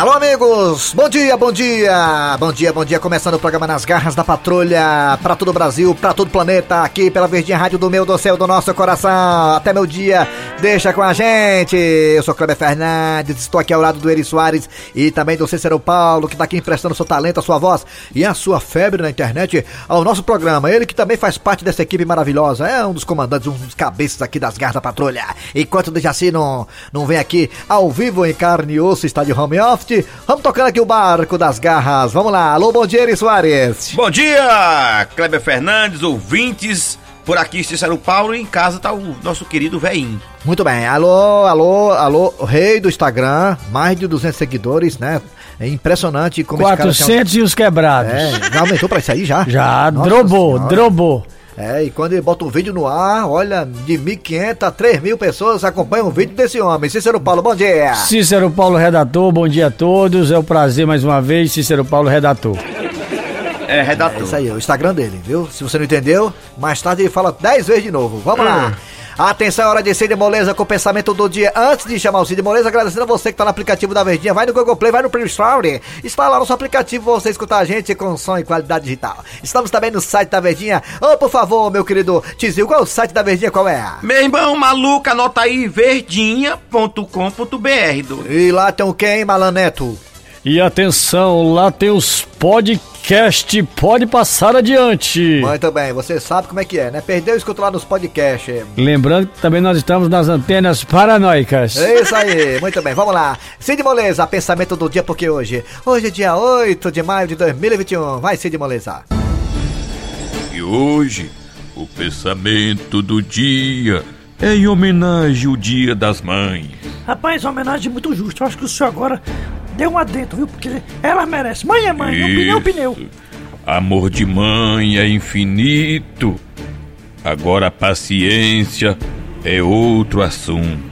Alô, amigos! Bom dia, bom dia! Bom dia, bom dia! Começando o programa Nas Garras da Patrulha para todo o Brasil, para todo o planeta, aqui pela Verdinha Rádio do meu, do céu, do nosso coração. Até meu dia, deixa com a gente! Eu sou Kleber Fernandes, estou aqui ao lado do Eri Soares e também do Cícero Paulo, que está aqui emprestando seu talento, a sua voz e a sua febre na internet ao nosso programa. Ele que também faz parte dessa equipe maravilhosa, é um dos comandantes, um dos cabeças aqui das Garras da Patrulha. Enquanto o Dejaci não, não vem aqui ao vivo em carne e osso, está de home office, Vamos tocando aqui o barco das garras. Vamos lá. Alô, bom dia, Eri Soares. Bom dia, Kleber Fernandes, ouvintes. Por aqui, Cícero Paulo, e em casa tá o nosso querido Veinho. Muito bem. Alô, alô, alô, rei do Instagram, mais de 200 seguidores, né? É impressionante como 400 esse cara... e os quebrados. É, já aumentou pra isso aí já? Já, Nossa drobou, senhora. drobou. É, e quando ele bota um vídeo no ar, olha, de 1.500 a 3.000 pessoas acompanham o vídeo desse homem. Cícero Paulo, bom dia. Cícero Paulo, redator, bom dia a todos. É um prazer mais uma vez, Cícero Paulo, redator. É, redator. É isso aí, é o Instagram dele, viu? Se você não entendeu, mais tarde ele fala 10 vezes de novo. Vamos hum. lá. Atenção, é hora de Cid Moleza com o pensamento do dia. Antes de chamar o Cid Moleza, agradecendo a você que tá no aplicativo da Verdinha. Vai no Google Play, vai no Play Store. Está lá no seu aplicativo você escutar a gente com som e qualidade digital. Estamos também no site da Verdinha. Ô, oh, por favor, meu querido Tizil, qual é o site da Verdinha? Qual é? Meu irmão maluco, anota aí verdinha.com.br. E lá tem o quem, Malaneto? E atenção, lá tem os podcasts, pode passar adiante. Muito bem, você sabe como é que é, né? Perdeu, escuta lá nos podcasts. Lembrando que também nós estamos nas antenas paranoicas. É isso aí, muito bem, vamos lá. Cid Moleza, pensamento do dia, porque hoje, hoje é dia 8 de maio de 2021. Vai, Cid Moleza. E hoje, o pensamento do dia é em homenagem ao Dia das Mães. Rapaz, homenagem muito justa. Eu acho que o senhor agora deu um adentro, viu? Porque ela merece. Mãe é mãe, Isso. opinião, pneu. Amor de mãe é infinito. Agora a paciência é outro assunto.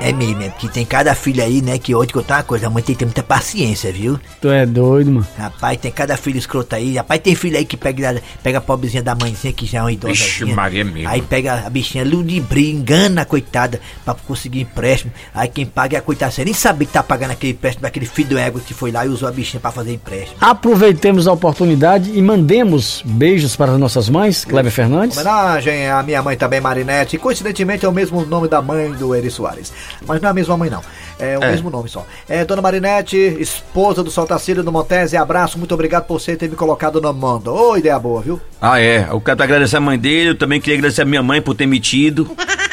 É mesmo, é porque tem cada filho aí, né? Que hoje contar uma coisa, a mãe tem que ter muita paciência, viu? Tu é doido, mano. Rapaz, tem cada filho escroto aí. Rapaz, tem filho aí que pega, pega a pobrezinha da mãezinha, que já é uma idosa. Vixe, Maria mesmo. Aí pega a bichinha ludibria, engana a coitada pra conseguir empréstimo. Aí quem paga é a coitada. Você nem sabe que tá pagando aquele empréstimo daquele filho do ego que foi lá e usou a bichinha pra fazer empréstimo. Aproveitemos a oportunidade e mandemos beijos para as nossas mães, Kleber Fernandes. Homenagem à minha mãe também, Marinette. Coincidentemente é o mesmo nome da mãe do Eri Soares. Mas não é a mesma mãe não. É o é. mesmo nome só. É, Dona Marinete, esposa do Saltacílio do Montese, abraço, muito obrigado por você ter me colocado no mundo. Ô, ideia boa, viu? Ah, é. Eu quero agradecer a mãe dele, eu também queria agradecer a minha mãe por ter metido.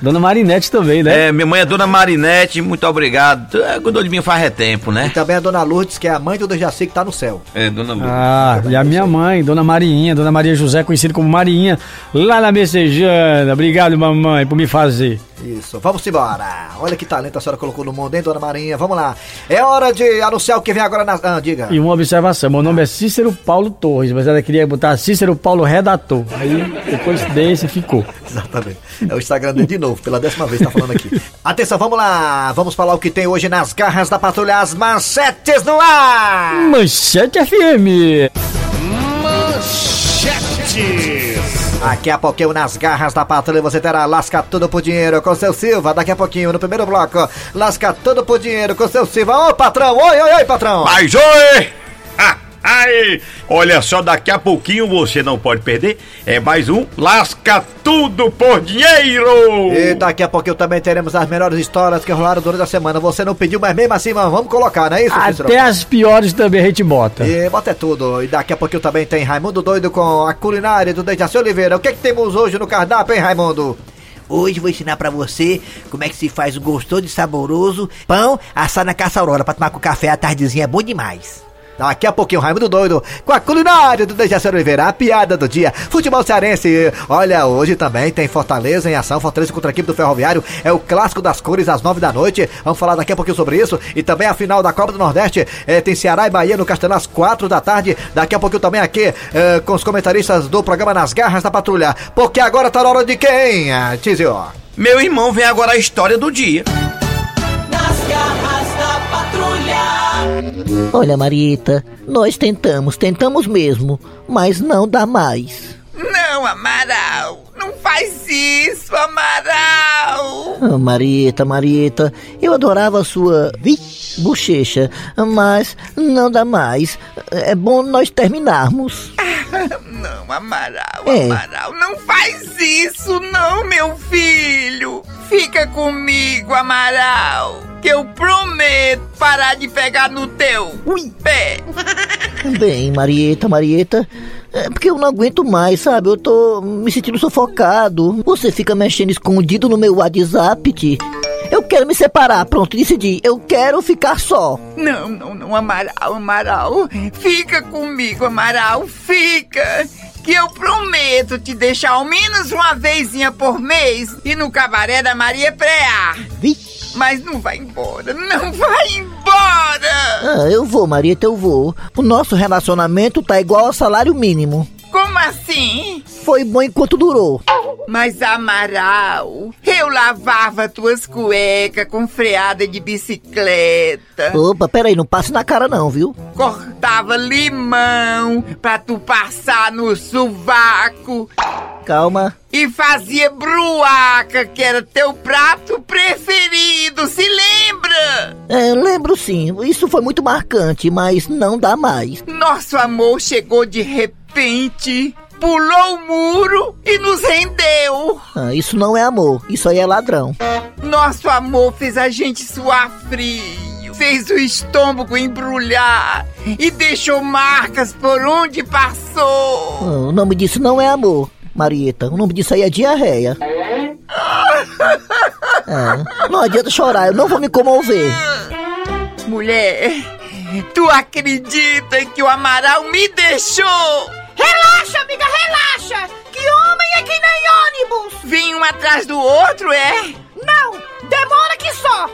Dona Marinete também, né? É, minha mãe é Dona Marinete, muito obrigado. É, cuidou de mim faz tempo, né? E também a Dona Lourdes, que é a mãe do Dejaci que tá no céu. É, Dona Lourdes. Ah, e a minha mãe, Dona Marinha, Dona Maria José, conhecida como Marinha, lá na Messejana. Obrigado, mamãe, por me fazer. Isso, vamos embora. Olha que talento a senhora colocou no mundo, hein, dona Marinha? Vamos lá. É hora de anunciar o que vem agora na. Ah, diga. E uma observação: meu nome é Cícero Paulo Torres, mas ela queria botar Cícero Paulo Redator. Aí, depois desse, ficou. Exatamente. É o Instagram dele de novo, pela décima vez tá falando aqui. Atenção, vamos lá. Vamos falar o que tem hoje nas garras da patrulha, as manchetes no ar. Manchete FM. Manchetes. Daqui a pouquinho nas garras da patrulha você terá Lasca Tudo por Dinheiro com seu Silva. Daqui a pouquinho no primeiro bloco, Lasca Tudo por Dinheiro com seu Silva. Ô patrão, oi, oi, oi, patrão. Mas oi! Ha! Ai, olha só, daqui a pouquinho você não pode perder. É mais um Lasca Tudo por Dinheiro! E daqui a pouquinho também teremos as melhores histórias que rolaram durante a semana. Você não pediu, mas mesmo assim, vamos colocar, não é isso, Até Cícero? as piores também a gente bota. E bota é tudo. E daqui a pouquinho também tem Raimundo Doido com a culinária do Dejaci Oliveira. O que, é que temos hoje no cardápio, hein, Raimundo? Hoje vou ensinar para você como é que se faz o gostoso e saboroso pão assado na caça aurora pra tomar com café à tardezinha. É bom demais. Daqui a pouquinho, Raimundo Doido, com a culinária do Dejaci Oliveira, a piada do dia, futebol cearense. Olha, hoje também tem Fortaleza em ação, Fortaleza contra a equipe do Ferroviário, é o clássico das cores às nove da noite. Vamos falar daqui a pouquinho sobre isso. E também a final da Copa do Nordeste, é, tem Ceará e Bahia no Castelão às quatro da tarde. Daqui a pouquinho também aqui, é, com os comentaristas do programa Nas Garras da Patrulha. Porque agora tá na hora de quem, Tizio? Meu irmão vem agora a história do dia. Nas Garras da Patrulha. Olha, Marieta, nós tentamos, tentamos mesmo, mas não dá mais. Não, Amaral, não faz isso, Amaral! Ah, Marieta, Marieta, eu adorava a sua bochecha, mas não dá mais. É bom nós terminarmos. Não, Amaral, É. Amaral, não faz isso, não, meu filho. Fica comigo, Amaral, que eu prometo parar de pegar no teu pé. Bem, Marieta, Marieta, é porque eu não aguento mais, sabe? Eu tô me sentindo sufocado. Você fica mexendo escondido no meu WhatsApp, Ti. Eu quero me separar, pronto, decidi. Eu quero ficar só. Não, não, não, Amaral, Amaral. Fica comigo, Amaral, fica. Que eu prometo te deixar ao menos uma vezinha por mês e no cabaré da Maria Preá. Vixe. Mas não vai embora, não vai embora! Ah, eu vou, Marieta, eu vou. O nosso relacionamento tá igual ao salário mínimo. Como assim? Foi bom enquanto durou. Mas Amaral, eu lavava tuas cuecas com freada de bicicleta. Opa, peraí, não passe na cara não, viu? Cortava limão pra tu passar no sovaco. Calma. E fazia bruaca, que era teu prato preferido, se lembra? É, lembro sim, isso foi muito marcante, mas não dá mais. Nosso amor chegou de repente, pulou o muro e nos rendeu. Ah, isso não é amor, isso aí é ladrão. Nosso amor fez a gente suar frio, fez o estômago embrulhar e deixou marcas por onde passou. Ah, o nome disso não é amor, Marieta. O nome disso aí é diarreia. É, não adianta chorar, eu não vou me comover. Mulher, tu acredita que o Amaral me deixou? Relaxa, amiga, relaxa! Que homem é que nem ônibus! Vim um atrás do outro, é? Não, demora que só!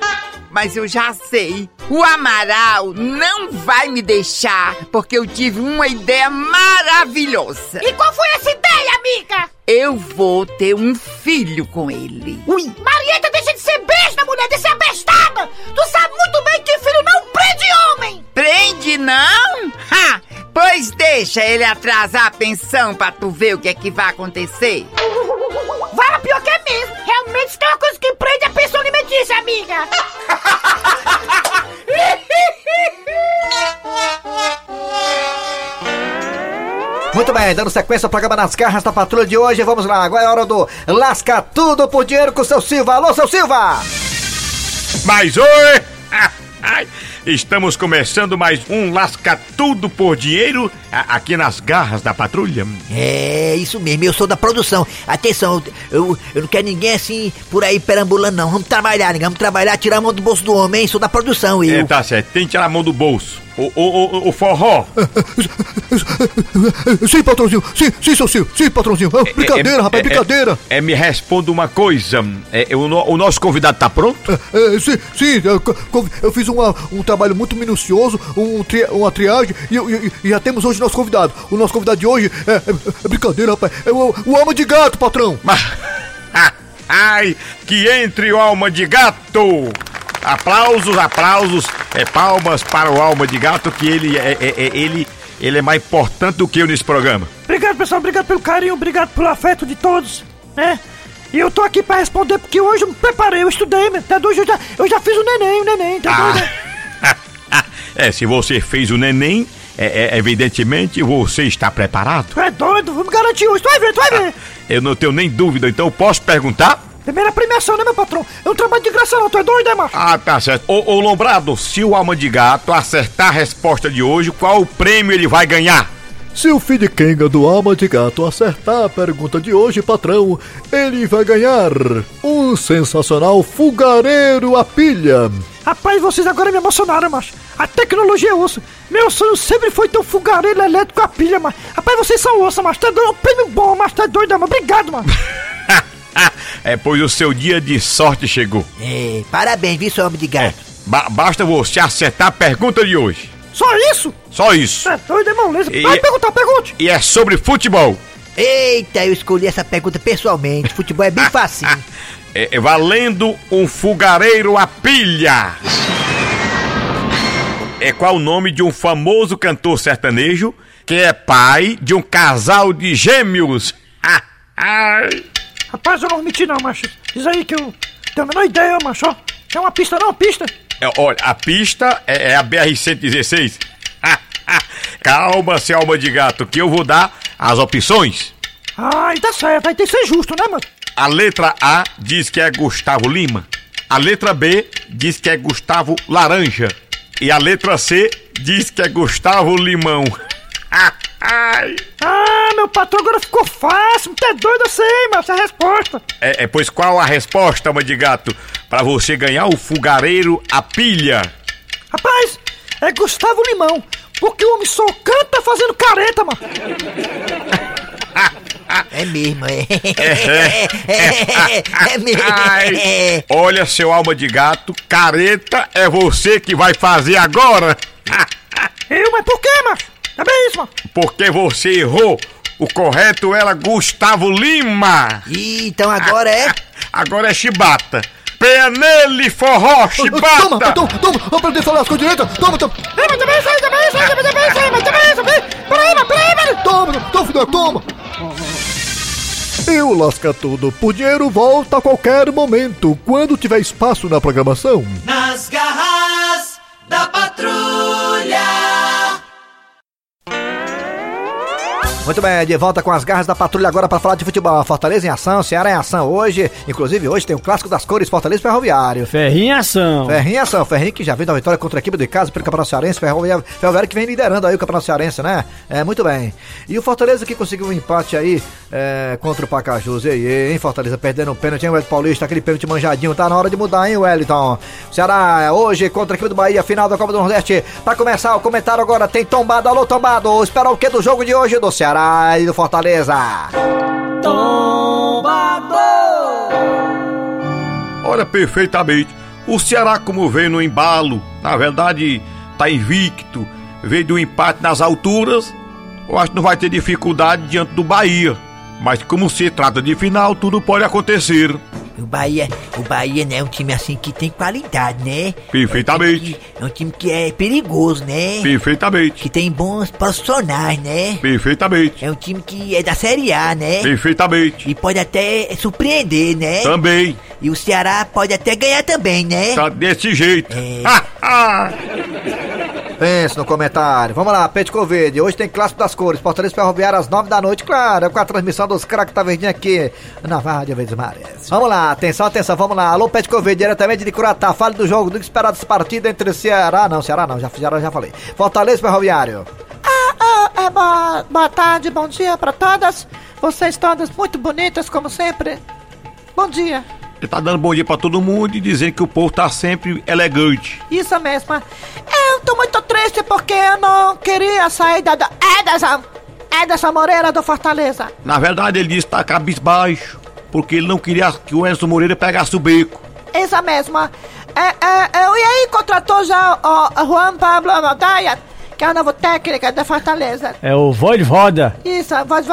Mas eu já sei. O Amaral não vai me deixar, porque eu tive uma ideia maravilhosa. E qual foi essa ideia, amiga? Eu vou ter um filho com ele. Ui. Marieta, deixa de ser besta, mulher, de ser abestada! Tu sabe muito bem que filho não prende homem! Prende não? Ha! Pois deixa ele atrasar a pensão pra tu ver o que é que vai acontecer. Vai, pior que é mesmo! Realmente, tem uma coisa que prende a pensão alimentícia, amiga! Muito bem, dando sequência ao programa nas garras da patrulha de hoje. Vamos lá, agora é hora do Lasca Tudo por Dinheiro com o seu Silva. Alô, seu Silva! Mas oi! Estamos começando mais um Lasca Tudo por Dinheiro aqui nas garras da patrulha. É, isso mesmo, eu sou da produção. Atenção, eu, eu não quero ninguém assim por aí perambulando, não. Vamos trabalhar, vamos trabalhar, tirar a mão do bolso do homem, hein? Sou da produção, eu. É, tá certo, tem que tirar a mão do bolso. O, o, o, o forró. Sim, patrãozinho. Sim, sim, seu Sil. Sim, patrãozinho. Ah, brincadeira, É, rapaz, é, brincadeira. É, é, me responda uma coisa. É, o, o nosso convidado tá pronto? É, sim, sim, eu, eu fiz uma- um trabalho muito minucioso, um, tri- uma triagem, e, e- e já temos hoje nosso convidado. O nosso convidado de hoje é, é- é brincadeira, rapaz. É o, o alma de gato, patrão. Mas- Ai, que entre o alma de gato! Aplausos, aplausos, é, palmas para o alma de gato, que ele é, é- é- ele, ele é mais importante do que eu nesse programa. Obrigado, pessoal, obrigado pelo carinho, obrigado pelo afeto de todos, né? E eu tô aqui pra responder porque hoje eu me preparei, eu estudei, meu, tá doido? Eu já, eu já fiz o neném, o neném, tá doido? Ah, é, se você fez o neném, é, é, evidentemente você está preparado. É doido? Vamos garantir hoje, tu vai ver, tu vai ver. Eu não tenho nem dúvida, então posso perguntar? Primeira premiação, né, meu patrão? É um trabalho de graça não, tu é doido, é, macho? Ah, tá certo. Ô, ô Lombrado, se o alma de gato acertar a resposta de hoje, qual o prêmio ele vai ganhar? Se o filho de Kenga do alma de gato acertar a pergunta de hoje, patrão, ele vai ganhar um sensacional fogareiro a pilha. Rapaz, vocês agora me emocionaram, macho. A tecnologia é osso. Meu sonho sempre foi ter um fogareiro elétrico a pilha, macho. Rapaz, vocês são osso, macho. Tá doido? É um prêmio bom, macho. Tá doido, mano. Obrigado, mano. é, pois o seu dia de sorte chegou. É, parabéns, viu, seu homem de gato? Ba- basta você acertar a pergunta de hoje. Só isso? Só isso. É doido, é moleza. E- Vai perguntar, pergunte. E é sobre futebol. Eita, eu escolhi essa pergunta pessoalmente. Futebol é bem facinho. É, é valendo um fogareiro a pilha. É qual o nome de um famoso cantor sertanejo que é pai de um casal de gêmeos? Ai. Rapaz, eu não vou mentir, não, macho. Diz aí que eu. Tenho a menor ideia, macho. ó. É uma pista não, pista. É, olha, a pista é, é a BR-116. Calma, seu alma de gato, que eu vou dar as opções. Ai, tá certo, vai ter que ser justo, né, mano? A letra A diz que é Gustavo Lima. A letra B diz que é Gustavo Laranja. E a letra C diz que é Gustavo Limão. Ai. Ah, meu patrão agora ficou fácil. Tu é doido, eu sei, mas essa é a resposta. É, é, pois qual a resposta, alma de gato, para você ganhar o fogareiro a pilha? Rapaz, é Gustavo Limão. Porque o homem só canta fazendo careta, mano. É mesmo, é. É, mesmo. Ai, olha, seu alma de gato, careta é você que vai fazer agora. Eu, mas por quê, macho? É bem isso, mano. Porque você errou. O correto era Gustavo Lima. Ih, então agora é. Agora é chibata. Pé nele, forró, chibata. Toma, toma, toma, vou aprender a falar as coisas direitas. Toma, toma. Mas também isso aí, também isso aí, também isso aí, mas também isso aí. Peraí, mas peraí, mano. Toma, toma, filho, toma. E o Lasca Tudo por Dinheiro volta a qualquer momento, quando tiver espaço na programação. Nas garras da patrulha. Muito bem, de volta com as garras da patrulha agora para falar de futebol. Fortaleza em ação, Ceará em ação hoje. Inclusive hoje tem o clássico das cores Fortaleza Ferroviário. Ferrinho em ação. Ferrinho em ação, Ferrinho que já vem da vitória contra a equipe de casa pelo Campeonato Cearense, Ferroviário, Ferroviário que vem liderando aí o Campeonato Cearense, né? É, muito bem. E o Fortaleza que conseguiu um empate aí é, contra o Pacajus. E aí, hein, Fortaleza perdendo um pênalti, hein, o Wellington Paulista, aquele pênalti manjadinho. Tá na hora de mudar, hein, Wellington? Ceará hoje contra a equipe do Bahia, final da Copa do Nordeste. Pra começar o comentário agora, tem tombado, alô tombado. Espera o que do jogo de hoje do Ceará do Fortaleza? Olha perfeitamente. O Ceará, como veio no embalo, na verdade, tá invicto, veio do empate nas alturas. Eu acho que não vai ter dificuldade diante do Bahia. Mas como se trata de final, tudo pode acontecer. O Bahia, o Bahia, né, é um time assim que tem qualidade, né? Perfeitamente. É um time que é perigoso, né? Perfeitamente. Que tem bons profissionais, né? Perfeitamente. É um time que é da Série A, né? Perfeitamente. E pode até surpreender, né? Também. E o Ceará pode até ganhar também, né? Tá desse jeito. É. Pense no comentário. Vamos lá, Pet Covid. Hoje tem clássico das cores. Fortaleza Ferroviária às nove da noite, claro. Com a transmissão dos craques tá verdinho aqui na Rádio Verdes Mares. Vamos lá, atenção, atenção, vamos lá. Alô, Pet Covid, diretamente de Curatá. Fale do jogo, do que esperar dessa partida entre Ceará. Não, Ceará não, já, já, já falei. Fortaleza Ferroviário. Ah, ah, é, boa, boa tarde, bom dia pra todas. Vocês todas muito bonitas, como sempre. Bom dia. Ele tá dando bom dia pra todo mundo e dizendo que o povo tá sempre elegante. Isso mesmo. Eu tô muito triste porque eu não queria sair da do Ederson. Ederson Moreira do Fortaleza. Na verdade, ele disse que tá cabisbaixo, porque ele não queria que o Enzo Moreira pegasse o beco. Isso mesmo. É, é, é, e aí contratou já o, Juan Pablo Montoya, que é o novo técnico da Fortaleza. É o Voivoda. Isso, a voz.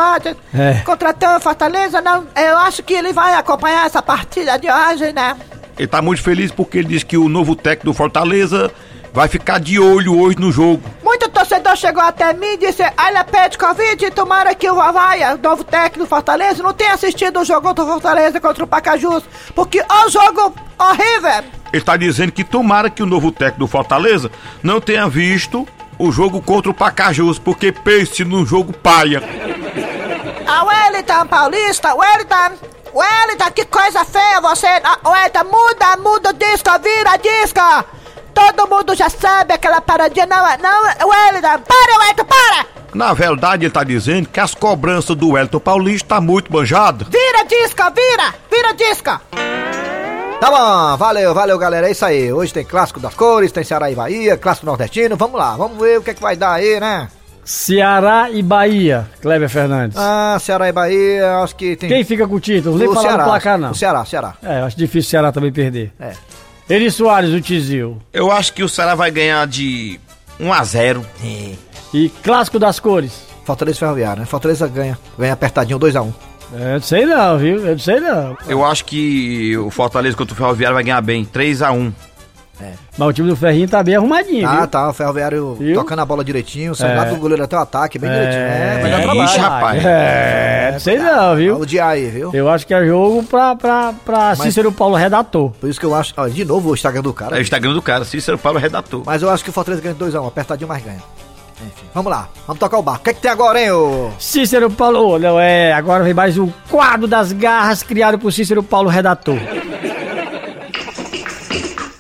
É. Contratou o Fortaleza, não, eu acho que ele vai acompanhar essa partida de hoje, né? Ele tá muito feliz porque ele disse que o novo técnico do Fortaleza vai ficar de olho hoje no jogo. Muito torcedor chegou até mim e disse: Olha, Pet Covid, tomara que o Vavaia, o novo técnico do Fortaleza, não tenha assistido o jogo do Fortaleza contra o Pacajus, porque o jogo horrível. Ele tá dizendo que tomara que o novo técnico do Fortaleza não tenha visto o jogo contra o Pacajus, porque pense num jogo paia. A Wellington Paulista, Wellington, Wellington, que coisa feia você. Wellington, muda, muda o disco, vira disco. Todo mundo já sabe aquela paradinha, não é, não, é- Wellington, para, Wellington, para. Na verdade, ele tá dizendo que as cobranças do Elton Paulista tá muito manjada. Vira disco, vira, vira disco. Tá bom, valeu, valeu galera, é isso aí. Hoje tem clássico das cores, tem Ceará e Bahia, clássico nordestino. Vamos lá, vamos ver o que é que vai dar aí, né? Ceará e Bahia, Kleber Fernandes. Ah, Ceará e Bahia, acho que tem. Quem fica com o título? Não o nem falar Ceará, no placar, não. O Ceará, Ceará. É, acho difícil o Ceará também perder. É. Eri Soares, o Tizil. Eu acho que o Ceará vai ganhar de 1 a 0 E clássico das cores. Fortaleza e Ferroviário, né? Fortaleza ganha, ganha apertadinho 2x1. É, eu não sei não, viu? Eu não sei não. Eu acho que o Fortaleza contra o Ferroviário vai ganhar bem, 3 a 1 Mas o time do Ferrinho tá bem arrumadinho, Tá, viu? tá, o Ferroviário Viu? tocando a bola direitinho, saindo É. do goleiro até o ataque, bem direitinho. É, vai dar é, trabalho. Ixi, rapaz. É, não sei não, viu? O dia aí, viu? Eu acho que é jogo pra, pra, pra Cícero Paulo Redator. Por isso que eu acho. Ó, de novo o Instagram do cara. É o Instagram do cara, Cícero Paulo Redator. Mas eu acho que o Fortaleza ganha de 2x1, apertadinho, mas ganha. Vamos lá, vamos tocar o barco. O que, é que tem agora, hein, ô? Cícero Paulo, não é, agora vem mais um quadro das garras criado por Cícero Paulo Redator.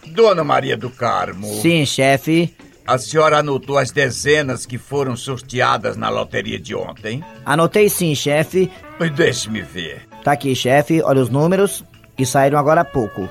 Dona Maria do Carmo, Sim, chefe. a senhora anotou as dezenas que foram sorteadas na loteria de ontem? Anotei sim, chefe. Pois Deixe-me ver. Tá aqui, chefe. Olha os números que saíram agora há pouco.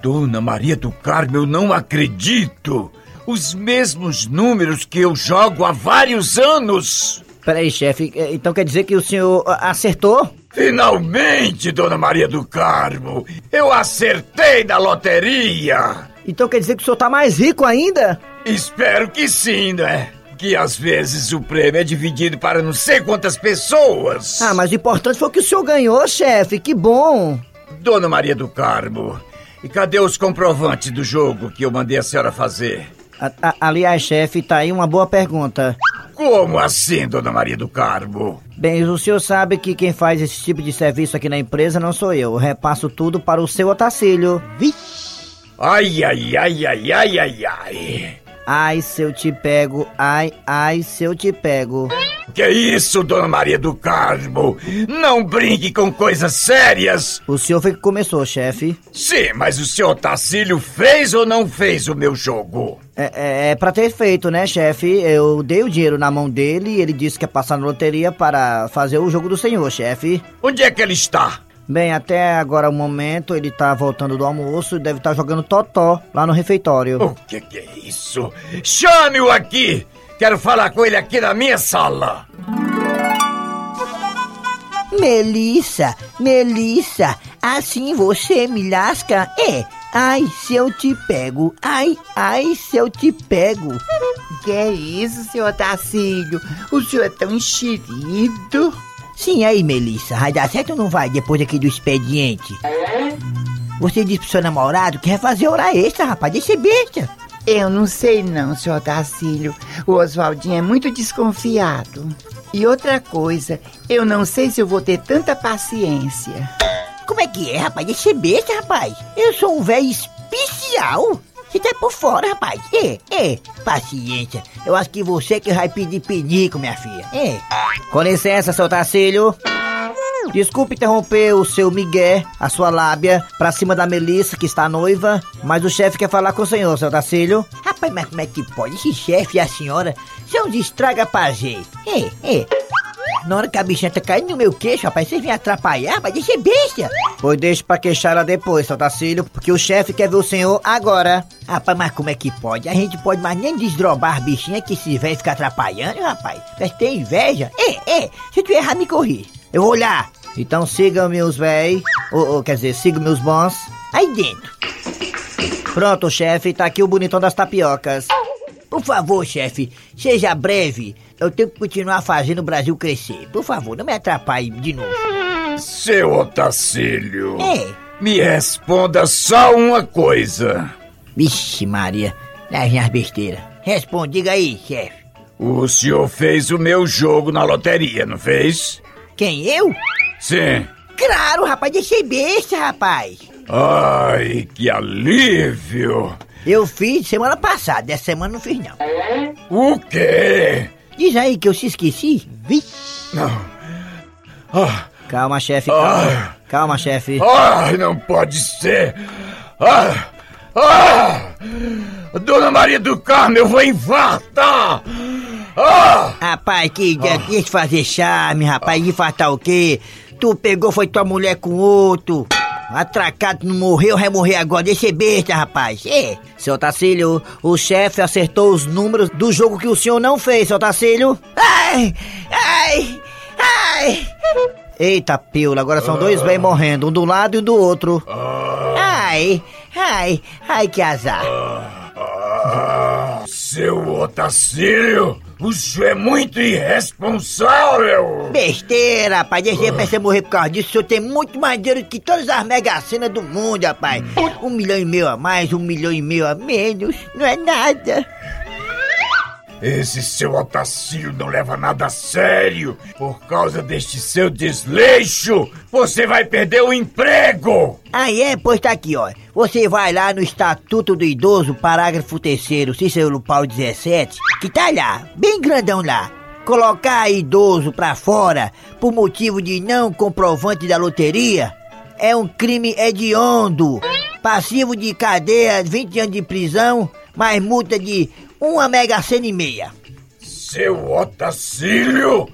Dona Maria do Carmo, eu não acredito! Os mesmos números que eu jogo há vários anos! Peraí, chefe. eh, Então quer dizer que o senhor ah, acertou? Finalmente, Dona Maria do Carmo! Eu acertei na loteria! Então quer dizer que o senhor tá mais rico ainda? Espero que sim, né? Que às vezes o prêmio é dividido para não sei quantas pessoas. Ah, mas o importante foi que o senhor ganhou, chefe. Que bom. Dona Maria do Carmo, e cadê os comprovantes do jogo que eu mandei a senhora fazer? A- a- aliás, chefe, tá aí uma boa pergunta. Como assim, Dona Maria do Carmo? Bem, o senhor sabe que quem faz esse tipo de serviço aqui na empresa não sou eu. Eu repasso tudo para o seu Otacílio. Ai, ai, ai, ai, ai, ai, ai. Ai, se eu te pego. Ai, ai, se eu te pego. Que isso, Dona Maria do Carmo? Não brinque com coisas sérias! O senhor foi que começou, chefe. Sim, mas o senhor Tacílio fez ou não fez o meu jogo? É, é, é pra ter feito, né, chefe? Eu dei o dinheiro na mão dele e ele disse que ia passar na loteria para fazer o jogo do senhor, chefe. Onde é que ele está? Bem, até agora o momento ele tá voltando do almoço e deve estar jogando totó lá no refeitório. O que, que é isso? Chame-o aqui! Quero falar com ele aqui na minha sala! Melissa, Melissa, assim você me lasca? É. Ai, se eu te pego. Ai, ai, se eu te pego. Que é isso, senhor Tacílio? O senhor é tão enxerido. Sim, aí, Melissa, vai dar certo ou não vai depois aqui do expediente? Você disse pro seu namorado que quer fazer hora extra, rapaz, deixa besta. Eu não sei não, senhor Tacílio. O Oswaldinho é muito desconfiado. E outra coisa, eu não sei se eu vou ter tanta paciência. Como é que é, rapaz? Deixa besta, rapaz. Eu sou um velho especial. Você tá por fora, rapaz. É, é. Paciência. Eu acho que você que vai pedir pinico, minha filha. É. Com licença, seu Tacílio. Desculpe interromper o seu Miguel, a sua lábia, pra cima da Melissa, que está noiva, mas o chefe quer falar com o senhor, seu Tacílio. Rapaz, mas como é que pode? Esse chefe e a senhora são de estraga prazer. É, é. Na hora que a bichinha tá caindo no meu queixo, rapaz, vocês vêm atrapalhar, rapaz, deixa ser besta. Pois deixe pra queixar ela depois, seu Tacílio, porque o chefe quer ver o senhor agora. Rapaz, mas como é que pode? A gente pode mais nem desdrobar as bichinhas que esse velho fica atrapalhando, rapaz. Mas tem inveja? É, é. Se tu errar, me corri. Eu vou olhar. Então sigam meus véi, ou, ou quer dizer, sigam meus bons. Aí dentro. Pronto, chefe, tá aqui o bonitão das tapiocas. Por favor, chefe, seja breve. Eu tenho que continuar fazendo o Brasil crescer. Por favor, não me atrapalhe de novo. Seu Otacílio, É. me responda só uma coisa. Vixe, Maria, lá vem as besteiras. Responde, diga aí, chefe. O senhor fez o meu jogo na loteria, não fez? Quem, eu? Sim. Claro, rapaz, deixei besta, rapaz. Ai, que alívio! Eu fiz semana passada, dessa semana não fiz não. O quê? Diz aí que eu se esqueci. Vixe. Não. Ah, Calma, chefe, calma. Ah. Calma, chefe. ai, não pode ser! Ah, ah, Dona Maria do Carmo, eu vou infartar! Ah, Rapaz, que dia, deixa de fazer charme, rapaz, infartar o quê? Tu pegou, foi tua mulher com outro. Atracado, não morreu, vai morrer agora, deixa ser besta, rapaz. É. Seu Tacílio, o chefe acertou os números do jogo que o senhor não fez, seu Tacílio. Ai, ai, ai, Eita, pila, agora são dois véi morrendo, um do lado e um do outro. ai, ai, ai, que azar. seu Otacílio, O senhor é muito irresponsável! Besteira, rapaz. Deixa pra você morrer por causa disso. O senhor tem muito mais dinheiro que todas as mega cenas do mundo, rapaz. Um milhão e meio a mais, um milhão e meio a menos. Não é nada. Esse seu Otacílio não leva nada a sério. Por causa deste seu desleixo, você vai perder o emprego! Aí é, pois tá aqui, ó. Você vai lá no Estatuto do Idoso, parágrafo 3 Cícero Paulo 17, que tá lá, bem grandão lá. Colocar idoso pra fora por motivo de não comprovante da loteria é um crime hediondo. Passivo de cadeia, 20 anos de prisão, mais multa de uma mega cena e meia. Seu Otacílio!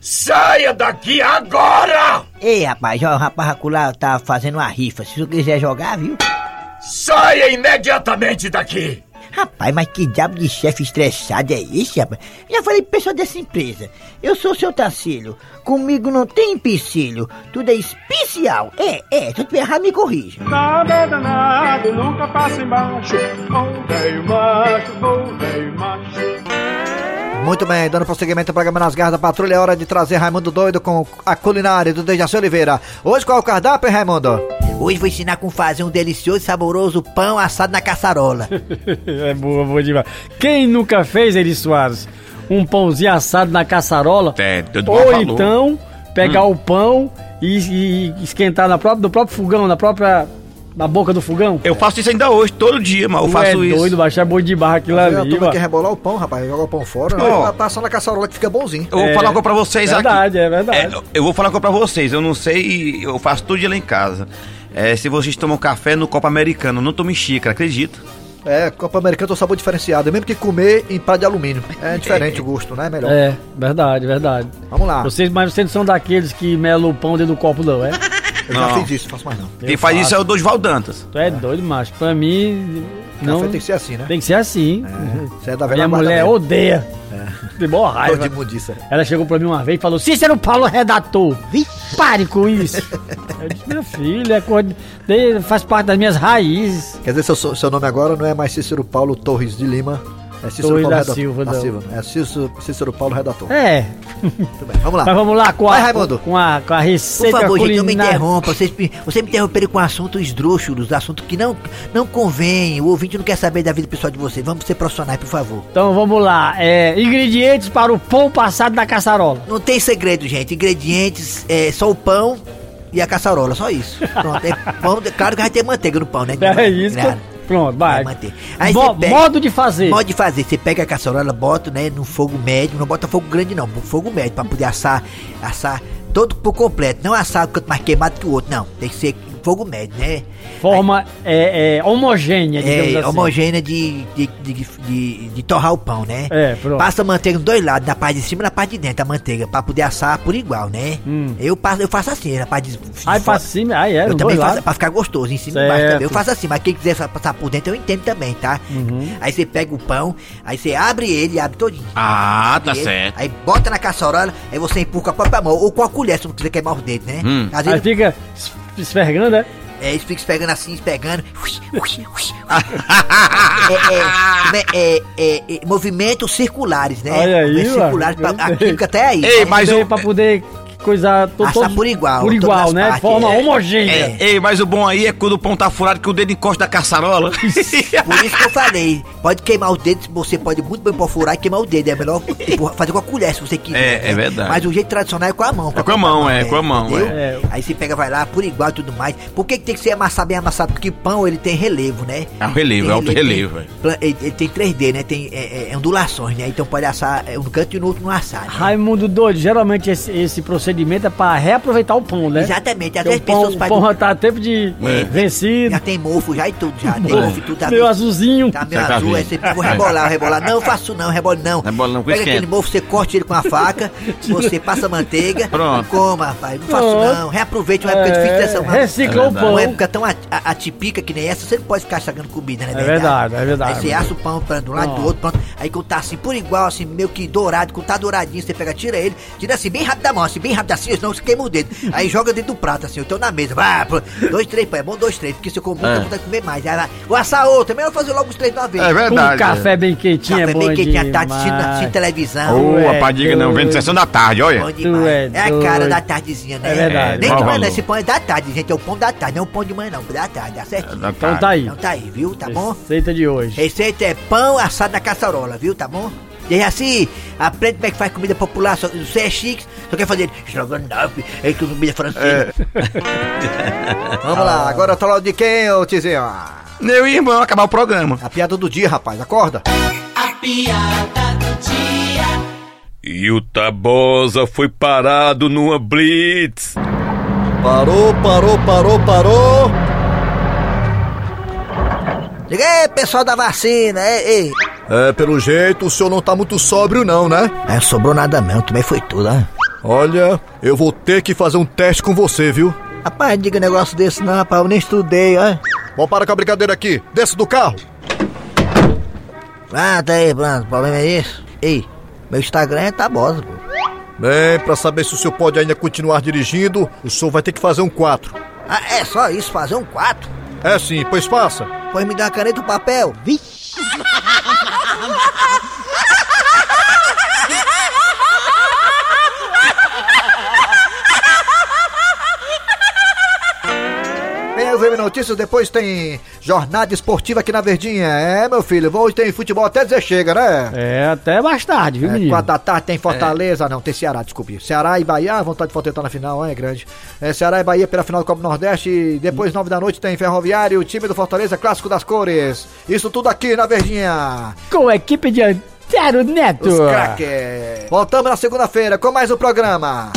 Saia daqui agora! Ei, rapaz, ó, o rapaz acolá tá fazendo uma rifa. Se você quiser jogar, viu? Saia imediatamente daqui! Rapaz, mas que diabo de chefe estressado é esse, rapaz? Já falei pro pessoal dessa empresa. Eu sou seu Tacílio. Comigo não tem empecilho. Tudo é especial. É, é. Se eu tiver errado, me corrija. Nada danado, nunca passa embaixo. Bom velho macho, bom velho macho. Muito bem, dando prosseguimento ao programa Nas Garras da Patrulha, é hora de trazer Raimundo Doido com a culinária do Dejaci Oliveira. Hoje qual é o cardápio, hein, Raimundo? Hoje vou ensinar como fazer um delicioso e saboroso pão assado na caçarola. é boa, boa demais. Quem nunca fez, Eri Soares, um pãozinho assado na caçarola? É, tudo Ou falou. então, pegar o pão e, e esquentar na própria, no próprio fogão, na própria... Na boca do fogão? Eu faço isso ainda hoje, todo dia, mas eu Tu faço é isso. doido, baixar boi de barra aquilo A ali, ó. quer rebolar o pão, rapaz. Joga o pão fora. Ó. Vai passar na caçarola que fica bonzinho. Eu vou falar uma coisa pra vocês verdade, aqui. É verdade, É, eu vou falar uma coisa pra vocês. Eu não sei, eu faço tudo de lá em casa. É, se vocês tomam café no copo americano, não tomem xícara, acredito. É, Copa Americana tem um sabor diferenciado. Mesmo que comer em prato de alumínio. É diferente o gosto, né? Melhor. É, verdade, verdade. Vamos lá. Vocês, mas vocês não são daqueles que melam o pão dentro do copo, não, é? Eu já Não. fiz isso, faço mais não. Quem Eu faz isso é faço. o Dorival Dantas. Tu é doido, macho. Pra mim, não. Café tem que ser assim, né? Tem que ser assim. Você é da velha Minha mulher mesmo. odeia. Tem boa raiva. Ela chegou pra mim uma vez e falou: Cícero Paulo redator. Vi, pare com isso. Minha filha, é coisa de- faz parte das minhas raízes. Quer dizer, seu, seu nome agora não é mais Cícero Paulo Torres de Lima. É Cícero Torres Paulo da Redator. Silva, da não. Silva. É Cícero, Cícero Paulo Redator. É. Muito bem, vamos lá. Mas vamos lá com a, Vai, Raimundo. com a, com a Por receita favor, gente, não me culinária. interrompa. Vocês, me- você me interromperam com assuntos esdrúxulos, assuntos que não, não convém. O ouvinte não quer saber da vida pessoal de vocês. Vamos ser profissionais, por favor. Então vamos lá. É, ingredientes para o pão passado na caçarola. Não tem segredo, gente. Ingredientes, é só o pão e a caçarola, só isso. Pronto, é pão, claro que vai ter manteiga no pão, né? É isso. que eu- Claro. Pronto, vai. Vai manter. Aí Mo- pega- Modo de fazer. Modo de fazer, você pega a caçarola, bota, né, no fogo médio, não bota fogo grande não, fogo médio, pra poder assar, assar todo por completo, não assar quanto mais queimado que o outro, não, tem que ser fogo médio, né? Forma é, é, homogênea, digamos É, assim. homogênea de, de, de, de, de torrar o pão, né? É, pronto. Passa a manteiga dos dois lados, na parte de cima e na parte de dentro, a manteiga, pra poder assar por igual, né? Hum. Eu, passo, eu faço assim, na parte de, de Aí pra cima, aí é, Eu também faço lados. pra ficar gostoso, em cima e embaixo Certo. também. Eu faço assim, mas quem quiser passar por dentro, eu entendo também, tá? Uhum. Aí você pega o pão, aí você abre ele, abre todinho. Ah, tá ele, certo. Aí bota na caçarola, aí você empurra com a própria mão, ou com a colher, se não quiser queimar os dedos, né? Hum. Às Aí vezes, fica es- esfregando, né? é, eles ficam pegando assim, pegando. é, é, é, é, é, movimentos circulares, né? Olha aí, Movimentos circulares, pra, Gostei. a química até aí. Ei, né? mas o- pra poder coisar to, Assar todos- por igual, Por igual, né? partes, Forma é. homogênea. Ei, mas o bom aí é quando o pão tá furado que o dedo encosta na caçarola. Por isso que eu falei, pode queimar o dedo, você pode muito bem perfurar e queimar o dedo. É melhor tipo, fazer com a colher se você quiser. É, né? é verdade. Mas o jeito tradicional é com a mão. É com a mão, é, com a mão, entendeu? é. Aí você pega, vai lá, por igual e tudo mais. Por que, que tem que ser amassado bem amassado? Porque pão ele tem relevo, né? É um relevo, Tem é alto relevo, tem- pla- Ele, ele tem 3D, né? Tem é, é, ondulações, né? Então pode assar é, um canto e no outro não assar. Né? Raimundo doido, geralmente esse, esse procedimento é pra reaproveitar o pão, né? Exatamente. Às Porque vezes o pão, pessoas o fazem. pão já tá tempo de É. vencido, Já tem mofo já e tudo, já. Tem Mofo. e tudo. Tá meio vendo? azulzinho. Tá meio Tá azul, aí você vou rebolar, rebolar. Não, faço não, rebole não. Rebola não, com Pega aquele mofo, você corta ele com a faca, você passa manteiga, Pronto. coma, rapaz. Não faço Pronto. não. Reaproveite uma época difícil dessa. Uma, reciclou É o pão. uma época tão atípica que nem essa, você não pode ficar estragando comida, né? É verdade, é verdade. Aí você assa o pão pra de um lado e do outro, pronto. Aí quando tá assim, por igual, assim, meio que dourado, quando tá douradinho, você pega, tira ele, tira assim, bem rápido da mão, assim, bem rápido assim, senão você queima o dedo. Aí joga dentro do prato, assim, eu tô na mesa, vai, pô, dois, três, pô, é bom dois, três, porque se eu comer, É. eu vou comer mais. Aí vai, o outro, também eu vou fazer logo os três de uma vez. É verdade. Um café bem quentinho Café é bom bem quentinho à tarde, assistindo, televisão. Ô, é rapaz, diga não, vendo sessão da tarde, olha. Bom demais. é É, a cara da tardezinha, né? É verdade. Nem de manhã, esse pão é da tarde, gente. É o pão da tarde, não é o pão de manhã, não. Da tarde, tá certo? Da Então tá aí. Então tá aí, viu? Tá bom? Receita de hoje. Receita é pão assado na caçarola, viu? Tá bom? E aí assim, aprende como é que faz comida popular. Só, você é chique, só quer fazer estrogonofe, é que comida francesa. Vamos lá, agora tá lá de quem, ô Tizinho? Meu irmão, acabar o programa. A piada do dia, rapaz, acorda. A piada do dia. E o Tabosa foi parado numa blitz. Parou, parou, parou, parou. Diga aí, pessoal da vacina, ei, ei. É, pelo jeito o senhor não tá muito sóbrio não, né? É, sobrou nada mesmo, também foi tudo, né? Olha, eu vou ter que fazer um teste com você, viu? Rapaz, diga negócio desse não, rapaz, eu nem estudei, ó. Vamos parar com a brincadeira aqui. Desce do carro. Ah, tá aí, pronto, o problema é isso. Ei, meu Instagram é tabosa, pô. Bem, pra saber se o senhor pode ainda continuar dirigindo, o senhor vai ter que fazer um 4. Ah, é só isso, fazer um 4? É sim, pois faça. Pois me dá uma caneta e um papel. Vixe. Notícias, depois tem jornada esportiva aqui na Verdinha. É, meu filho, hoje tem futebol até dizer chega, né? É, até mais tarde, viu, É, menino? quatro da tarde tem Fortaleza, não, tem Ceará, desculpe. Ceará e Bahia, a vontade de Fortaleza tá na final, é grande. É, Ceará e Bahia pela final do Copa do Nordeste. E depois, nove da noite, tem Ferroviário, o time do Fortaleza, clássico das cores. Isso tudo aqui na Verdinha. Com a equipe de Antero Neto. Os craques. Voltamos na segunda-feira com mais um programa.